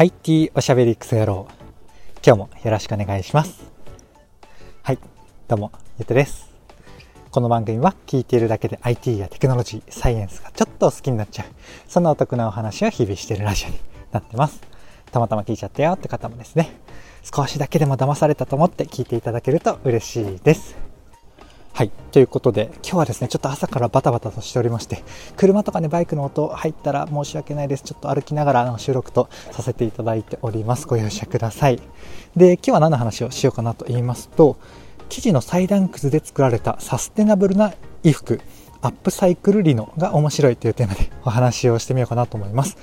IT おしゃべりクソ野郎。今日もよろしくお願いします。はいどうもゆうとです。この番組は聞いているだけで IT やテクノロジーサイエンスがちょっと好きになっちゃう。そんなお得なお話を日々しているラジオになってます。たまたま聞いちゃったよって方もですね。少しだけでも騙されたと思って聞いていただけると嬉しいです。はい。ということで、今日はですね、ちょっと朝からバタバタとしておりまして、車とかね、バイクの音入ったら申し訳ないです。ちょっと歩きながらの収録とさせていただいております。ご容赦ください。で、今日は何の話をしようかなと言いますと、生地の裁断くずで作られたサステナブルな衣服アップサイクル理論が面白いというテーマでお話をしてみようかなと思います。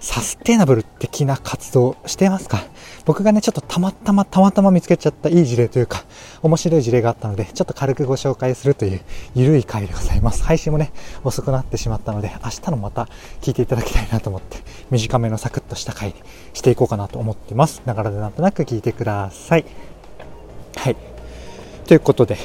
サステナブル的な活動してますか？僕がね、ちょっとたまたまたまたま見つけちゃったいい事例というか、面白い事例があったので、ちょっと軽くご紹介するというゆるい回でございます。配信もね、遅くなってしまったので、明日のまた聞いていただきたいなと思って、短めのサクッとした回にしていこうかなと思ってます。ながらでなんとなく聞いてください。はい。ということで、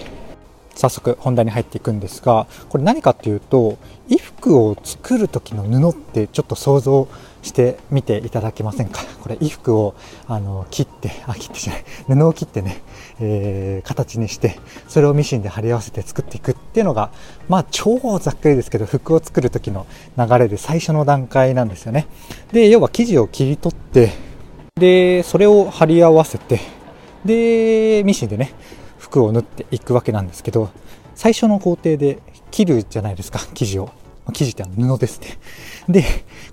早速本題に入っていくんですがこれ何かっていうと衣服を作る時の布ってちょっと想像してみていただけませんか？これ衣服をあの切ってあ切ってじゃない。布を切ってね、えー、形にしてそれをミシンで貼り合わせて作っていくっていうのがまあ超ざっくりですけど服を作る時の流れで最初の段階なんですよね。で要は生地を切り取ってでそれを貼り合わせてでミシンでね服を縫っていくわけなんですけど最初の工程で切るじゃないですか生地を。生地って布ですね。で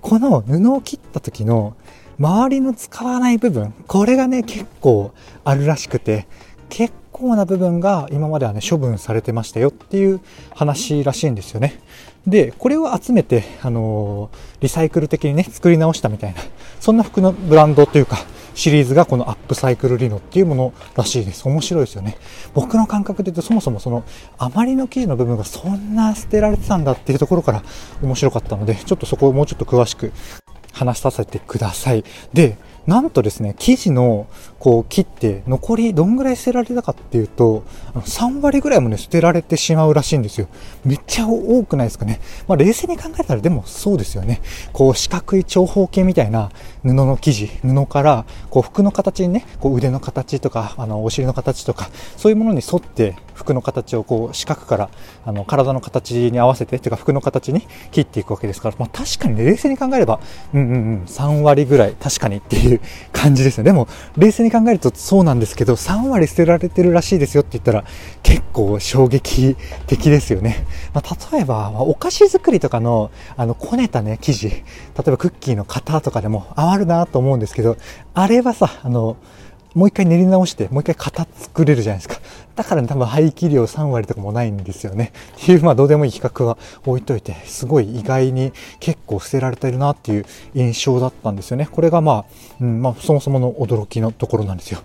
この布を切った時の周りの使わない部分これがね結構あるらしくて結構な部分が今まではね処分されてましたよっていう話らしいんですよね。でこれを集めてあのー、リサイクル的にね作り直したみたいなそんな服のブランドというかシリーズがこのアップサイクルリノっていうものらしいです。面白いですよね。僕の感覚で言うとそもそもその余りの生地の部分がそんな捨てられてたんだっていうところから面白かったので、ちょっとそこをもうちょっと詳しく話させてください。で、なんとですね、生地のこう切って残りどんぐらい捨てられたかっていうと、3割ぐらいもね、捨てられてしまうらしいんですよ。めっちゃ多くないですかね。まあ冷静に考えたらでもそうですよね。こう四角い長方形みたいな布の生地、布からこう服の形にね、こう腕の形とか、あのお尻の形とか、そういうものに沿って服の形をこう四角からあの体の形に合わせて、てか服の形に切っていくわけですから、まあ確かにね、冷静に考えれば、うんうんうん、3割ぐらい確かにっていう感じですよ。でも、冷静に考えるとそうなんですけど、3割捨てられてるらしいですよって言ったら、結構衝撃的ですよね。まあ、例えば、お菓子作りとかの、あの、こねたね、生地、例えばクッキーの型とかでも余るなと思うんですけど、あれはさ、あの、もう一回練り直して、もう一回型作れるじゃないですか。だから、多分排気量3割とかもないんですよね。っていう、まあどうでもいい比較は置いといて、すごい意外に結構捨てられてるなっていう印象だったんですよね。これがまあ、うん、まあそもそもの驚きのところなんですよ。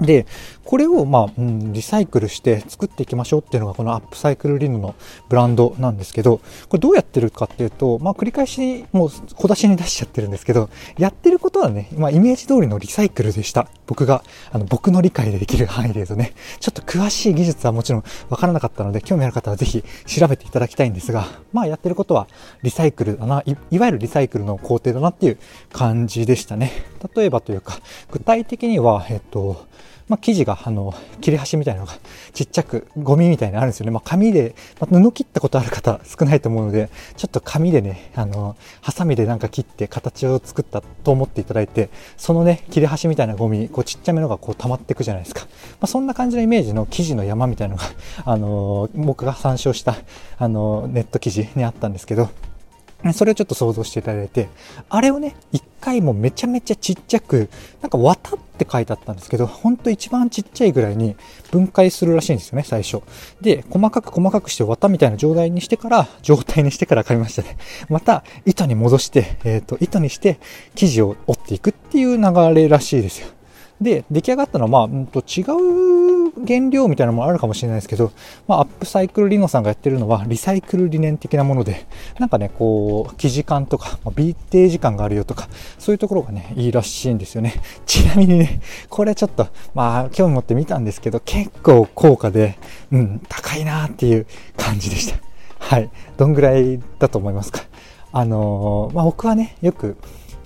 で、これを、まあ、うん、リサイクルして作っていきましょうっていうのがこのアップサイクルリノのブランドなんですけど、これどうやってるかっていうと、まあ、繰り返しもう小出しに出しちゃってるんですけど、やってることはね、まあ、イメージ通りのリサイクルでした。僕が、あの、僕の理解でできる範囲で言うとね、ちょっと詳しい技術はもちろんわからなかったので、興味ある方はぜひ調べていただきたいんですが、まあ、やってることはリサイクルだな、いいわゆるリサイクルの工程だなっていう感じでしたね。例えばというか、具体的には、えっと、まあ、生地が、あの、切れ端みたいなのがちっちゃくゴミみたいにあるんですよね。まあ、紙で、まあ、布切ったことある方少ないと思うので、ちょっと紙でね、あの、ハサミでなんか切って形を作ったと思っていただいて、そのね、切れ端みたいなゴミ、こうちっちゃめのがこう溜まっていくじゃないですか。まあ、そんな感じのイメージの生地の山みたいなのが、あの、僕が参照した、あの、ネット記事にあったんですけど、それをちょっと想像していただいて、あれをね、一回もめちゃめちゃちっちゃく、なんか綿って書いてあったんですけど、ほんと一番ちっちゃいぐらいに分解するらしいんですよね、最初。で、細かく細かくして綿みたいな状態にしてから、状態にしてから買いましたね。また、糸に戻して、えっ、ー、と、糸にして生地を折っていくっていう流れらしいですよ。で、出来上がったのは、まあ、うんと違う原料みたいなのもあるかもしれないですけど、まあ、アップサイクルリノさんがやってるのは、リサイクル理念的なもので、なんかね、こう、生地感とか、まあ、ビーテージ感があるよとか、そういうところがね、いいらしいんですよね。ちなみにね、これちょっと、まあ、興味持って見たんですけど、結構高価で、うん、高いなっていう感じでした。はい。どんぐらいだと思いますか？あのー、まあ、僕はね、よく、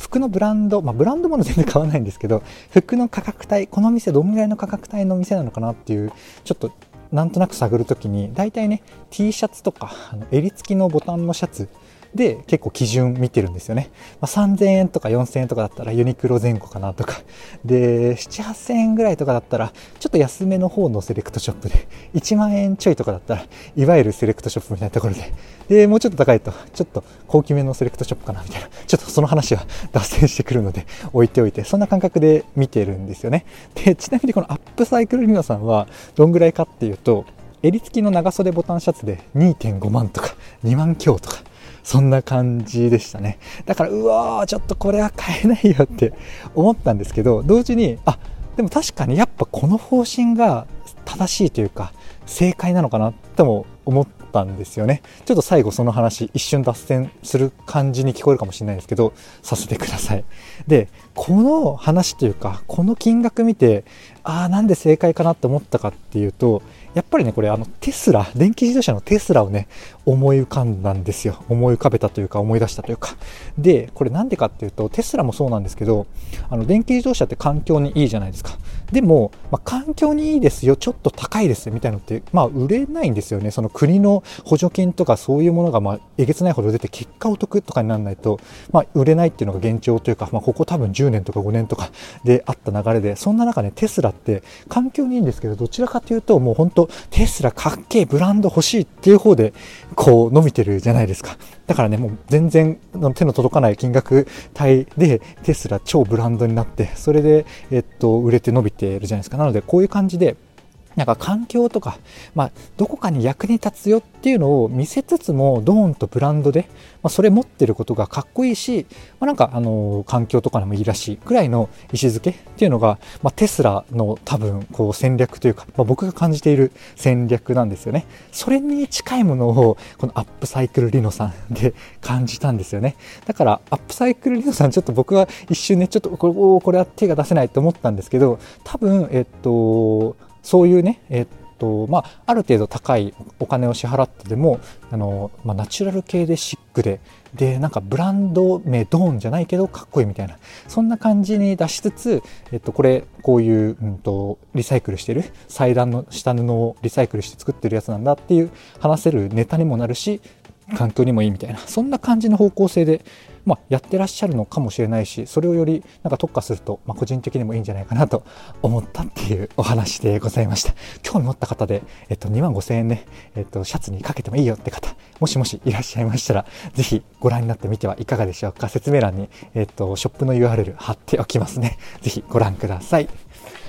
服のブランド、まあ、ブランドもの全然買わないんですけど、服の価格帯、この店どんぐらいの価格帯の店なのかなっていう、ちょっとなんとなく探るときに、大体ね、T シャツとか、あの襟付きのボタンのシャツで結構基準見てるんですよね。まあ、3000円とか4000円とかだったらユニクロ前後かなとか。で、7、8000円ぐらいとかだったら、ちょっと安めの方のセレクトショップで、1万円ちょいとかだったら、いわゆるセレクトショップみたいなところで、で、もうちょっと高いと、ちょっと高級めのセレクトショップかなみたいな、ちょっとその話は脱線してくるので置いておいて、そんな感覚で見てるんですよね。で、ちなみにこのアップサイクルリノさんは、どんぐらいかっていうと、襟付きの長袖ボタンシャツで2.5万とか2万強とかそんな感じでしたね。だから、うわー、ちょっとこれは買えないよって思ったんですけど、同時に、あ、でも確かにやっぱこの方針が正しいというか、正解なのかなとも思ったんですよね。ちょっと最後その話、一瞬脱線する感じに聞こえるかもしれないですけど、させてください。で、この話というか、この金額見て、ああ、なんで正解かなって思ったかっていうと、やっぱりね、これあのテスラ、電気自動車のテスラをね、思い浮かんだんですよ。思い浮かべたというか思い出したというか。で、これなんでかっていうと、テスラもそうなんですけど、あの電気自動車って環境にいいじゃないですか。でも、まあ、環境にいいですよ、ちょっと高いですみたいなのって、まあ売れないんですよね。その国の補助金とかそういうものがまあえげつないほど出て結果お得とかにならないと、まあ売れないっていうのが現状というか、まあここ多分10年とか5年とかであった流れで、そんな中ね、テスラって環境にいいんですけど、どちらかというともう本当テスラかっけえブランド欲しいっていう方でこう伸びてるじゃないですかだからねもう全然手の届かない金額帯でテスラ超ブランドになってそれで、えっと、売れて伸びているじゃないですか。なのでこういう感じでなんか環境とか、まあ、どこかに役に立つよっていうのを見せつつも、ドーンとブランドで、まあ、それ持ってることがかっこいいし、まあ、なんか、あの、環境とかにもいいらしいくらいの位置づけっていうのが、まあ、テスラの多分、こう戦略というか、まあ、僕が感じている戦略なんですよね。それに近いものを、このアップサイクルリノさんで感じたんですよね。だから、アップサイクルリノさん、ちょっと僕は一瞬ね、ちょっとこれ、これは手が出せないと思ったんですけど、多分、えっと、そういうね、えっとまあ、ある程度高いお金を支払ってでもあの、まあ、ナチュラル系でシックででなんかブランド名ドーンじゃないけどかっこいいみたいなそんな感じに出しつつ、えっと、これこういう、うんと、リサイクルしてる祭壇の下布をリサイクルして作ってるやつなんだっていう話せるネタにもなるし環境にもいいみたいな。そんな感じの方向性でまあ、やってらっしゃるのかもしれないしそれをよりなんか特化すると、まあ、個人的にもいいんじゃないかなと思ったっていうお話でございました。興味持った方で、えっと、2万5000円ね、えっと、シャツにかけてもいいよって方もしもしいらっしゃいましたらぜひご覧になってみてはいかがでしょうか。説明欄に、えっと、ショップの URL 貼っておきますね。ぜひご覧ください。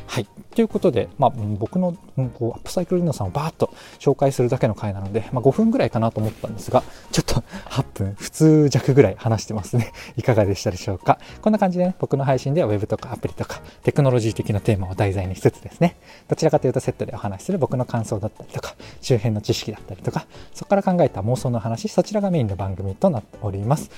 はい。ということで、まあ、僕の、こうアップサイクルリノさんをバーッと紹介するだけの回なので、まあ、5分ぐらいかなと思ったんですが、ちょっと 8分、普通弱ぐらい話してますね。いかがでしたでしょうか？こんな感じでね、僕の配信では Web とかアプリとかテクノロジー的なテーマを題材にしつつですね、どちらかというとセットでお話しする僕の感想だったりとか、周辺の知識だったりとか、そこから考えた妄想の話、そちらがメインの番組となっております。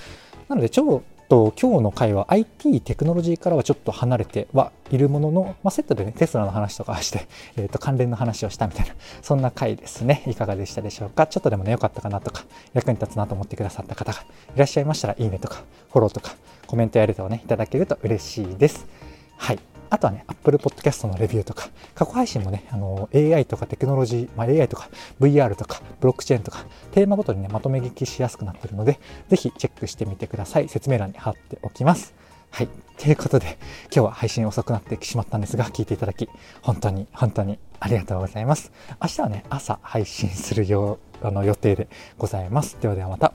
なので、超と今日の回は IT テクノロジーからはちょっと離れてはいるものの、まあ、セットでねテスラの話とかして、えー、と関連の話をしたみたいな そんな回ですねいかがでしたでしょうか。ちょっとでもね良かったかなとか役に立つなと思ってくださった方がいらっしゃいましたらいいねとかフォローとかコメントやレターをねいただけると嬉しいです。あとはね、Apple Podcast のレビューとか、過去配信もね、あの、AI とかテクノロジー、まあ、AI とか VR とかブロックチェーンとか、テーマごとにね、まとめ聞きしやすくなってるので、ぜひチェックしてみてください。説明欄に貼っておきます。はい。ということで、今日は配信遅くなってしまったんですが、聞いていただき、本当に、本当にありがとうございます。明日はね、朝配信するよう、あの予定でございます。ではではまた。